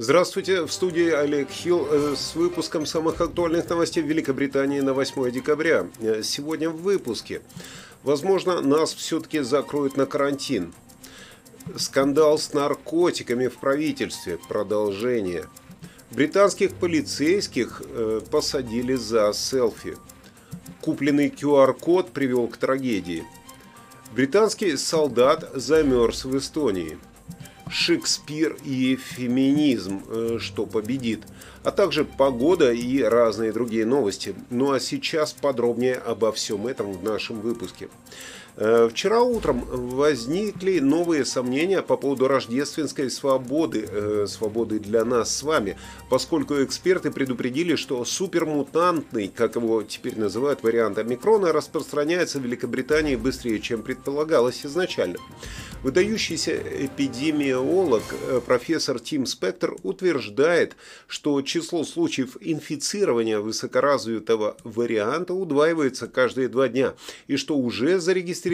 Здравствуйте, в студии Олег Хилл э, с выпуском самых актуальных новостей в Великобритании на 8 декабря. Э, сегодня в выпуске. Возможно, нас все-таки закроют на карантин. Скандал с наркотиками в правительстве. Продолжение. Британских полицейских э, посадили за селфи. Купленный QR-код привел к трагедии. Британский солдат замерз в Эстонии. Шекспир и феминизм, э, что победит, а также погода и разные другие новости. Ну а сейчас подробнее обо всем этом в нашем выпуске. Э, вчера утром возникли новые сомнения по поводу рождественской свободы, э, свободы для нас с вами, поскольку эксперты предупредили, что супермутантный, как его теперь называют, вариант омикрона распространяется в Великобритании быстрее, чем предполагалось изначально. Выдающийся эпидемиолог э, профессор Тим Спектр утверждает, что число случаев инфицирования высокоразвитого варианта удваивается каждые два дня, и что уже зарегистрировано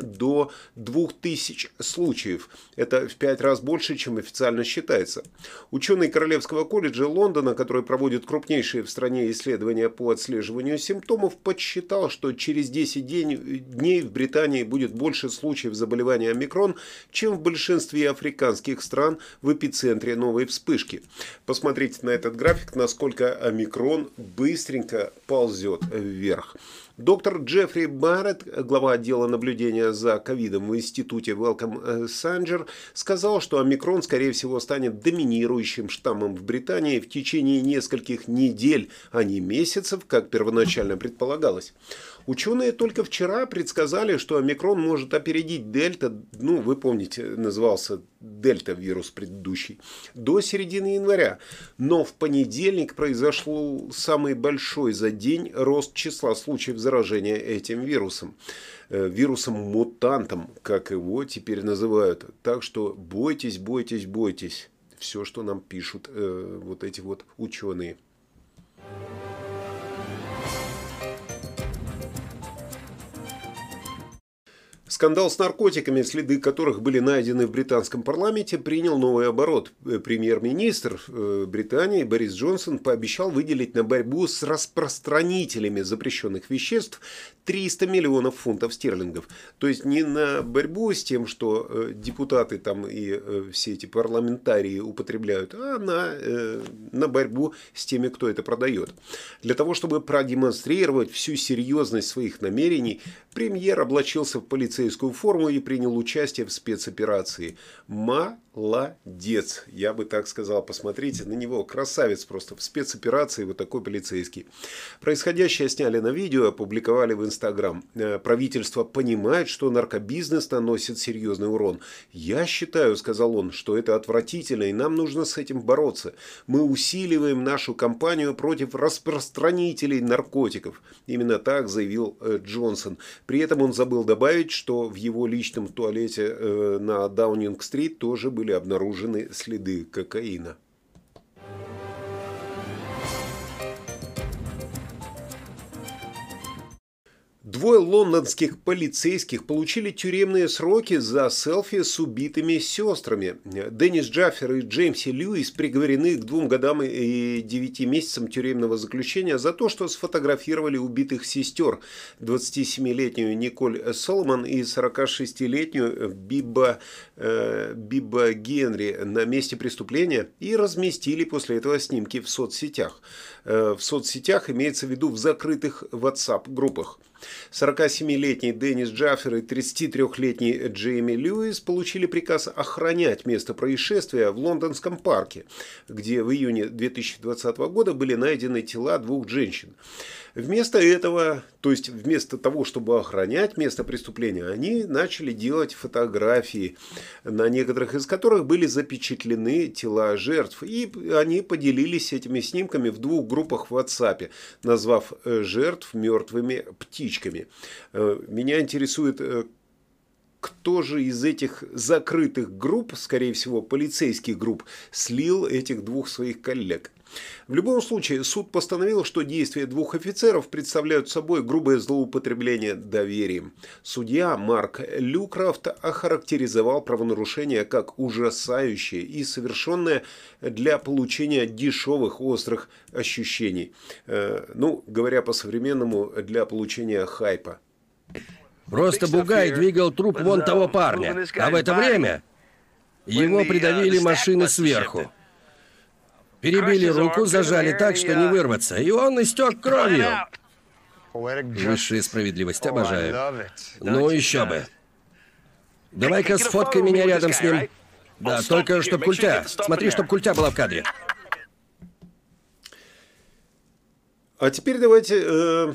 до 2000 случаев. Это в пять раз больше, чем официально считается. Ученый Королевского колледжа Лондона, который проводит крупнейшие в стране исследования по отслеживанию симптомов, подсчитал, что через 10 дней в Британии будет больше случаев заболевания омикрон, чем в большинстве африканских стран в эпицентре новой вспышки. Посмотрите на этот график, насколько омикрон быстренько ползет вверх. Доктор Джеффри Барретт, глава отдела наблюдения за ковидом в институте Wellcome Sanger, сказал, что омикрон, скорее всего, станет доминирующим штаммом в Британии в течение нескольких недель, а не месяцев, как первоначально предполагалось. Ученые только вчера предсказали, что омикрон может опередить дельта, ну, вы помните, назывался дельта вирус предыдущий, до середины января. Но в понедельник произошел самый большой за день рост числа случаев заражения этим вирусом. Э, Вирусом-мутантом, как его теперь называют. Так что бойтесь, бойтесь, бойтесь. Все, что нам пишут э, вот эти вот ученые. Скандал с наркотиками, следы которых были найдены в британском парламенте, принял новый оборот. Э, премьер-министр э, Британии Борис Джонсон пообещал выделить на борьбу с распространителями запрещенных веществ 300 миллионов фунтов стерлингов. То есть не на борьбу с тем, что э, депутаты там и все эти парламентарии употребляют, а на, на борьбу с теми, кто это продает. Для того, чтобы продемонстрировать всю серьезность своих намерений, премьер облачился в полицейский полицейскую форму и принял участие в спецоперации. Молодец, я бы так сказал. Посмотрите на него, красавец просто в спецоперации, вот такой полицейский. Происходящее сняли на видео, опубликовали в Инстаграм. Э, правительство понимает, что наркобизнес наносит серьезный урон. Я считаю, сказал он, что это отвратительно, и нам нужно с этим бороться. Мы усиливаем нашу кампанию против распространителей наркотиков. Именно так заявил э, Джонсон. При этом он забыл добавить, что что в его личном туалете э, на Даунинг-стрит тоже были обнаружены следы кокаина. Двое лондонских полицейских получили тюремные сроки за селфи с убитыми сестрами. Деннис Джаффер и Джеймси Льюис приговорены к двум годам и девяти месяцам тюремного заключения за то, что сфотографировали убитых сестер. 27-летнюю Николь Соломон и 46-летнюю Биба, э, Биба Генри на месте преступления и разместили после этого снимки в соцсетях. Э, в соцсетях имеется в виду в закрытых WhatsApp-группах. 47-летний Деннис Джаффер и 33-летний Джейми Льюис получили приказ охранять место происшествия в лондонском парке, где в июне 2020 года были найдены тела двух женщин. Вместо этого, то есть вместо того, чтобы охранять место преступления, они начали делать фотографии, на некоторых из которых были запечатлены тела жертв. И они поделились этими снимками в двух группах в WhatsApp, назвав э, жертв мертвыми птичками. Э, меня интересует, э, кто же из этих закрытых групп, скорее всего, полицейских групп, слил этих двух своих коллег. В любом случае, суд постановил, что действия двух офицеров представляют собой грубое злоупотребление доверием. Судья Марк Люкрафт охарактеризовал правонарушение как ужасающее и совершенное для получения дешевых острых ощущений. Э, ну, говоря по-современному, для получения хайпа. Просто Бугай двигал труп вон того парня, а в это время его придавили машины сверху. Перебили руку, зажали так, что не вырваться, и он истек кровью. Высшая справедливость, обожаю. Ну, еще бы. Давай-ка сфоткай меня рядом с ним. Да, только чтоб культя. Смотри, чтоб культя была в кадре. А теперь давайте э,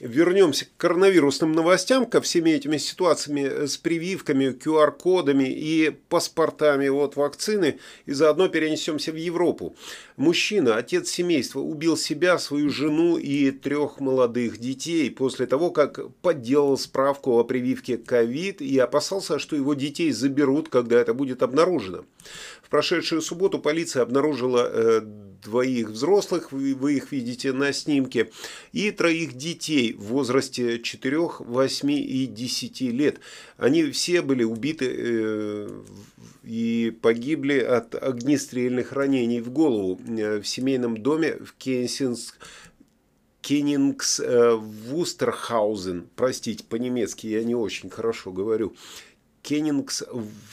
вернемся к коронавирусным новостям, ко всеми этими ситуациями с прививками, QR-кодами и паспортами от вакцины, и заодно перенесемся в Европу. Мужчина, отец семейства, убил себя, свою жену и трех молодых детей после того, как подделал справку о прививке ковид и опасался, что его детей заберут, когда это будет обнаружено. В прошедшую субботу полиция обнаружила э, двоих взрослых, вы, вы их видите на снимке, и троих детей в возрасте 4, 8 и 10 лет. Они все были убиты э, и погибли от огнестрельных ранений в голову э, в семейном доме в Кенсинск. Кеннингс э, Вустерхаузен, простите, по-немецки я не очень хорошо говорю, Кеннингс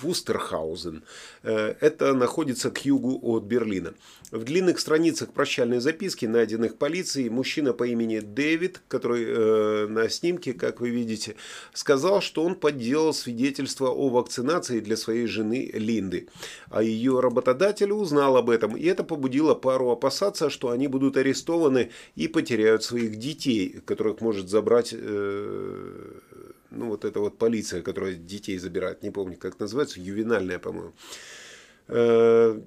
Вустерхаузен. Э, это находится к югу от Берлина. В длинных страницах прощальной записки, найденных полицией, мужчина по имени Дэвид, который э, на снимке, как вы видите, сказал, что он подделал свидетельство о вакцинации для своей жены Линды. А ее работодатель узнал об этом, и это побудило пару опасаться, что они будут арестованы и потеряют своих детей, которых может забрать... Э, ну, вот эта вот полиция, которая детей забирает, не помню, как называется, ювенальная, по-моему. Э,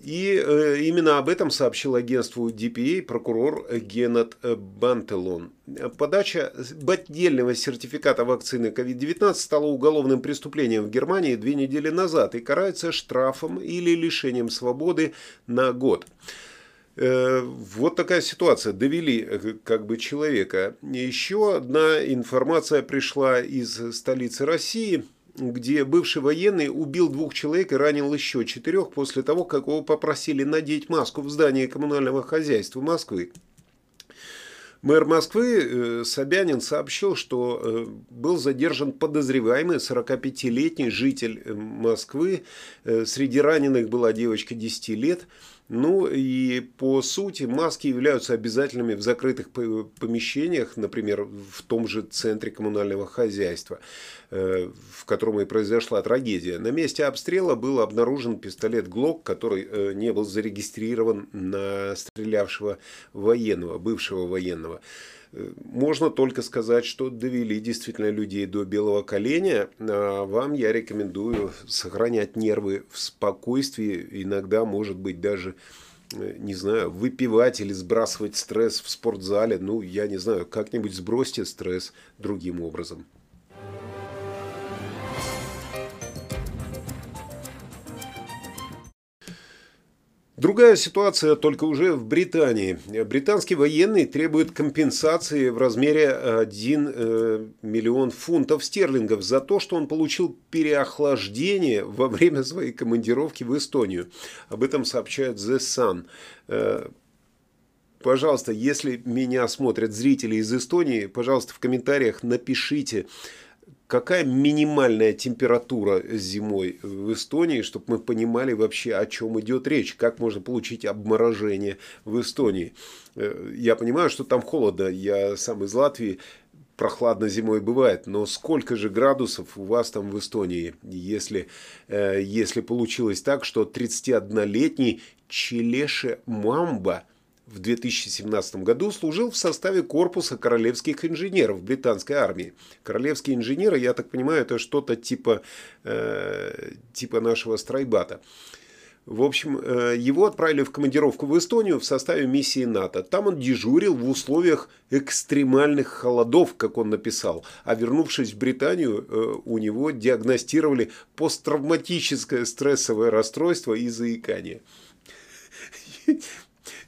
и э, именно об этом сообщил агентству DPA прокурор Геннат Бантелон. Подача поддельного сертификата вакцины COVID-19 стала уголовным преступлением в Германии две недели назад и карается штрафом или лишением свободы на год. Э, вот такая ситуация. Довели э, как бы человека. Еще одна информация пришла из столицы России, где бывший военный убил двух человек и ранил еще четырех после того, как его попросили надеть маску в здании коммунального хозяйства Москвы. Мэр Москвы э, Собянин сообщил, что был задержан подозреваемый 45-летний житель Москвы. Среди раненых была девочка 10 лет. Ну и по сути маски являются обязательными в закрытых помещениях, например, в том же центре коммунального хозяйства, э, в котором и произошла трагедия. На месте обстрела был обнаружен пистолет ГЛОК, который э, не был зарегистрирован на стрелявшего военного, бывшего военного. Можно только сказать, что довели действительно людей до белого коленя. А вам я рекомендую сохранять нервы в спокойствии, иногда, может быть, даже э, не знаю, выпивать или сбрасывать стресс в спортзале. Ну, я не знаю, как-нибудь сбросьте стресс другим образом. Другая ситуация только уже в Британии. Британский военный требует компенсации в размере 1 э, миллион фунтов стерлингов за то, что он получил переохлаждение во время своей командировки в Эстонию. Об этом сообщает The Sun. Э, пожалуйста, если меня смотрят зрители из Эстонии, пожалуйста, в комментариях напишите, какая минимальная температура зимой в Эстонии, чтобы мы понимали вообще, о чем идет речь, как можно получить обморожение в Эстонии. Э, я понимаю, что там холодно, я сам из Латвии, прохладно зимой бывает, но сколько же градусов у вас там в Эстонии, если, э, если получилось так, что 31-летний Челеше Мамба – в 2017 году служил в составе корпуса королевских инженеров британской армии. Королевские инженеры, я так понимаю, это что-то типа, э, типа нашего страйбата. В общем, э, его отправили в командировку в Эстонию в составе миссии НАТО. Там он дежурил в условиях экстремальных холодов, как он написал. А вернувшись в Британию, э, у него диагностировали посттравматическое стрессовое расстройство и заикание.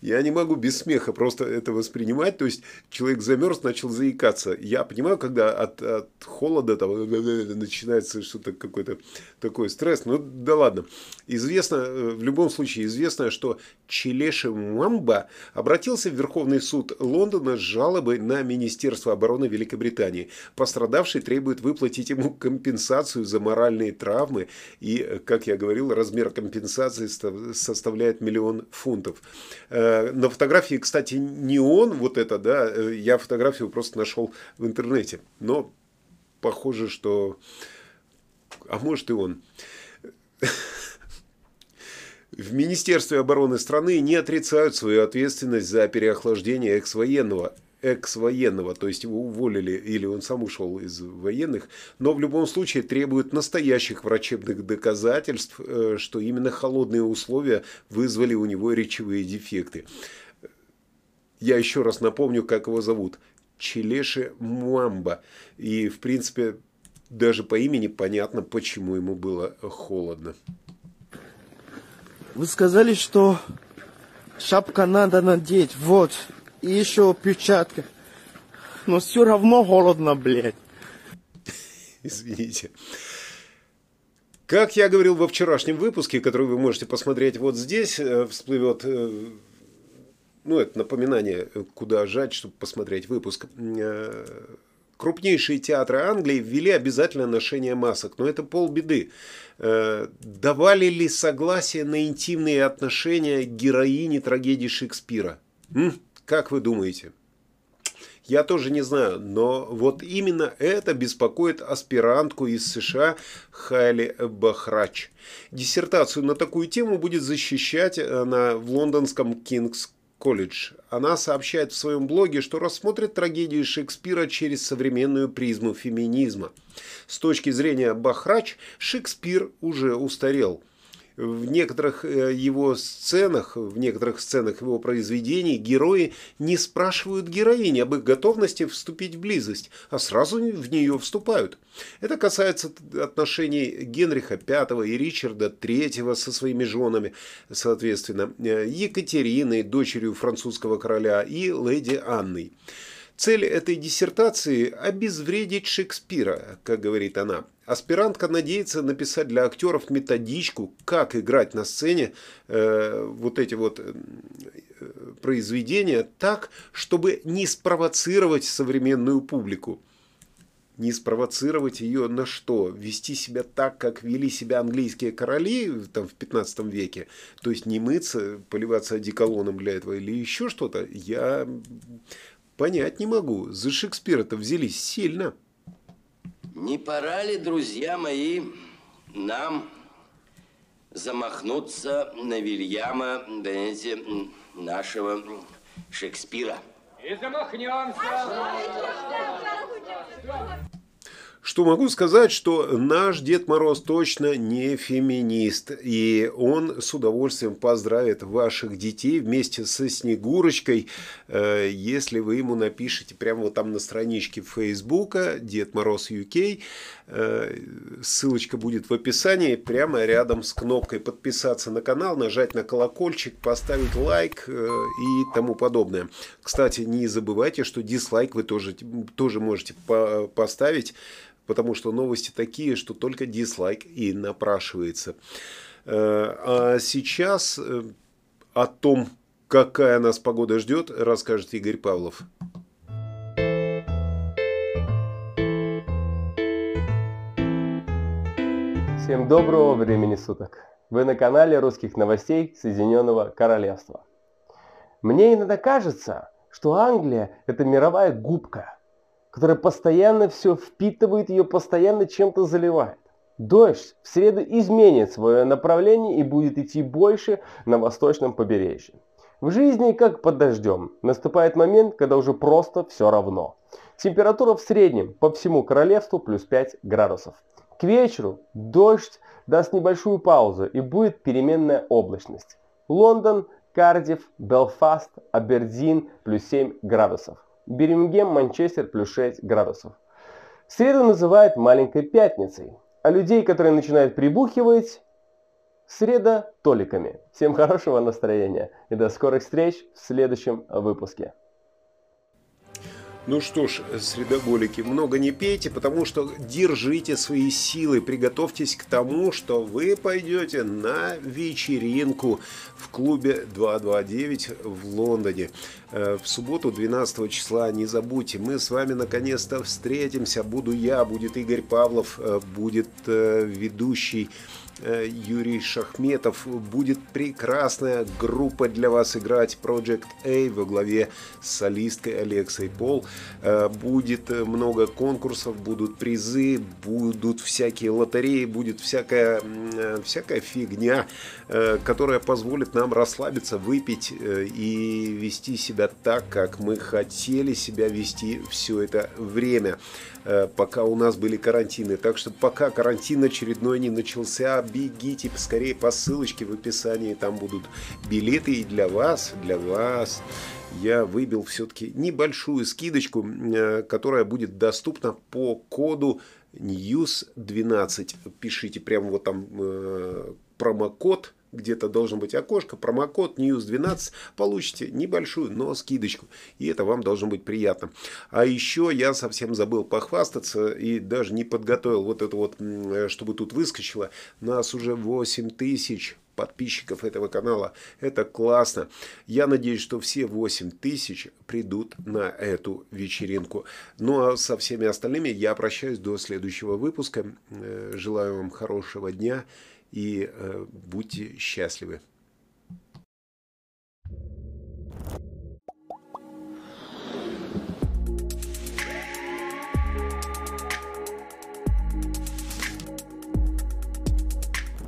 Я не могу без смеха просто это воспринимать. То есть человек замерз, начал заикаться. Я понимаю, когда от, от холода там, начинается что-то какой-то такой стресс. Ну да ладно. Известно, э, в любом случае известно, что Челеши Мамба обратился в Верховный суд Лондона с жалобой на Министерство обороны Великобритании. Пострадавший требует выплатить ему компенсацию за моральные травмы. И, как я говорил, размер компенсации составляет миллион фунтов. Э, на фотографии, кстати, не он вот это, да, э, я фотографию просто нашел в интернете. Но похоже, что... А может и он. В Министерстве обороны страны не отрицают свою ответственность за переохлаждение экс-военного экс-военного, то есть его уволили или он сам ушел из военных, но в любом случае требуют настоящих врачебных доказательств, э, что именно холодные условия вызвали у него речевые дефекты. Я еще раз напомню, как его зовут. Челеши Муамба. И, в принципе, даже по имени понятно, почему ему было холодно. Вы сказали, что шапка надо надеть. Вот. И еще перчатка. Но все равно холодно, блядь. Извините. Как я говорил во вчерашнем выпуске, который вы можете посмотреть вот здесь, э, всплывет, э, ну, это напоминание, куда жать, чтобы посмотреть выпуск. Э, крупнейшие театры Англии ввели обязательное ношение масок, но это полбеды. Давали ли согласие на интимные отношения героини трагедии Шекспира? М? Как вы думаете? Я тоже не знаю, но вот именно это беспокоит аспирантку из США Хайли Бахрач. Диссертацию на такую тему будет защищать она в лондонском Кингс колледж. Она сообщает в своем блоге, что рассмотрит трагедию Шекспира через современную призму феминизма. С точки зрения Бахрач, Шекспир уже устарел – в некоторых э, его сценах, в некоторых сценах его произведений герои не спрашивают героини об их готовности вступить в близость, а сразу в нее вступают. Это касается отношений Генриха V и Ричарда III со своими женами, соответственно, э, Екатериной, дочерью французского короля, и леди Анной. Цель этой диссертации – обезвредить Шекспира, как говорит она. Аспирантка надеется написать для актеров методичку, как играть на сцене э, вот эти вот э, произведения так, чтобы не спровоцировать современную публику. Не спровоцировать ее на что? Вести себя так, как вели себя английские короли там, в 15 веке. То есть не мыться, поливаться одеколоном для этого или еще что-то. Я Понять не могу. За Шекспира-то взялись сильно. Не пора ли, друзья мои, нам замахнуться на Вильяма, знаете, нашего Шекспира? И замахнемся! Что могу сказать, что наш Дед Мороз точно не феминист, и он с удовольствием поздравит ваших детей вместе со Снегурочкой, э, если вы ему напишите прямо вот там на страничке Фейсбука Дед Мороз UK, э, ссылочка будет в описании, прямо рядом с кнопкой подписаться на канал, нажать на колокольчик, поставить лайк э, и тому подобное. Кстати, не забывайте, что дизлайк вы тоже, тоже можете поставить, потому что новости такие, что только дизлайк и напрашивается. Э, а сейчас э, о том, какая нас погода ждет, расскажет Игорь Павлов. Всем доброго времени суток! Вы на канале русских новостей Соединенного Королевства. Мне иногда кажется, что Англия это мировая губка – которая постоянно все впитывает, ее постоянно чем-то заливает. Дождь в среду изменит свое направление и будет идти больше на восточном побережье. В жизни, как под дождем, наступает момент, когда уже просто все равно. Температура в среднем по всему королевству плюс 5 градусов. К вечеру дождь даст небольшую паузу и будет переменная облачность. Лондон, Кардив, Белфаст, Абердин плюс 7 градусов. Бирмингем, Манчестер плюс 6 градусов. Среду называют маленькой пятницей, а людей, которые начинают прибухивать, Среда толиками. Всем хорошего настроения и до скорых встреч в следующем выпуске. Ну что ж, средоголики, много не пейте, потому что держите свои силы, приготовьтесь к тому, что вы пойдете на вечеринку в клубе 229 в Лондоне. Э, в субботу 12 числа, не забудьте, мы с вами наконец-то встретимся. Буду я, будет Игорь Павлов, э, будет э, ведущий Юрий Шахметов. Будет прекрасная группа для вас играть Project A во главе с солисткой Алексой Пол. Будет много конкурсов, будут призы, будут всякие лотереи, будет всякая, всякая фигня, которая позволит нам расслабиться, выпить и вести себя так, как мы хотели себя вести все это время. Э, пока у нас были карантины. Так что пока карантин очередной не начался, бегите скорее по ссылочке в описании, там будут билеты и для вас, для вас я выбил все-таки небольшую скидочку, э, которая будет доступна по коду News12. Пишите прямо вот там э, промокод где-то должен быть окошко, промокод News12, получите небольшую, но скидочку. И это вам должно быть приятно. А еще я совсем забыл похвастаться и даже не подготовил вот это вот, чтобы тут выскочило. Нас уже 8 тысяч подписчиков этого канала. Это классно. Я надеюсь, что все 8 тысяч придут на эту вечеринку. Ну а со всеми остальными я прощаюсь до следующего выпуска. Э, желаю вам хорошего дня и э, будьте счастливы.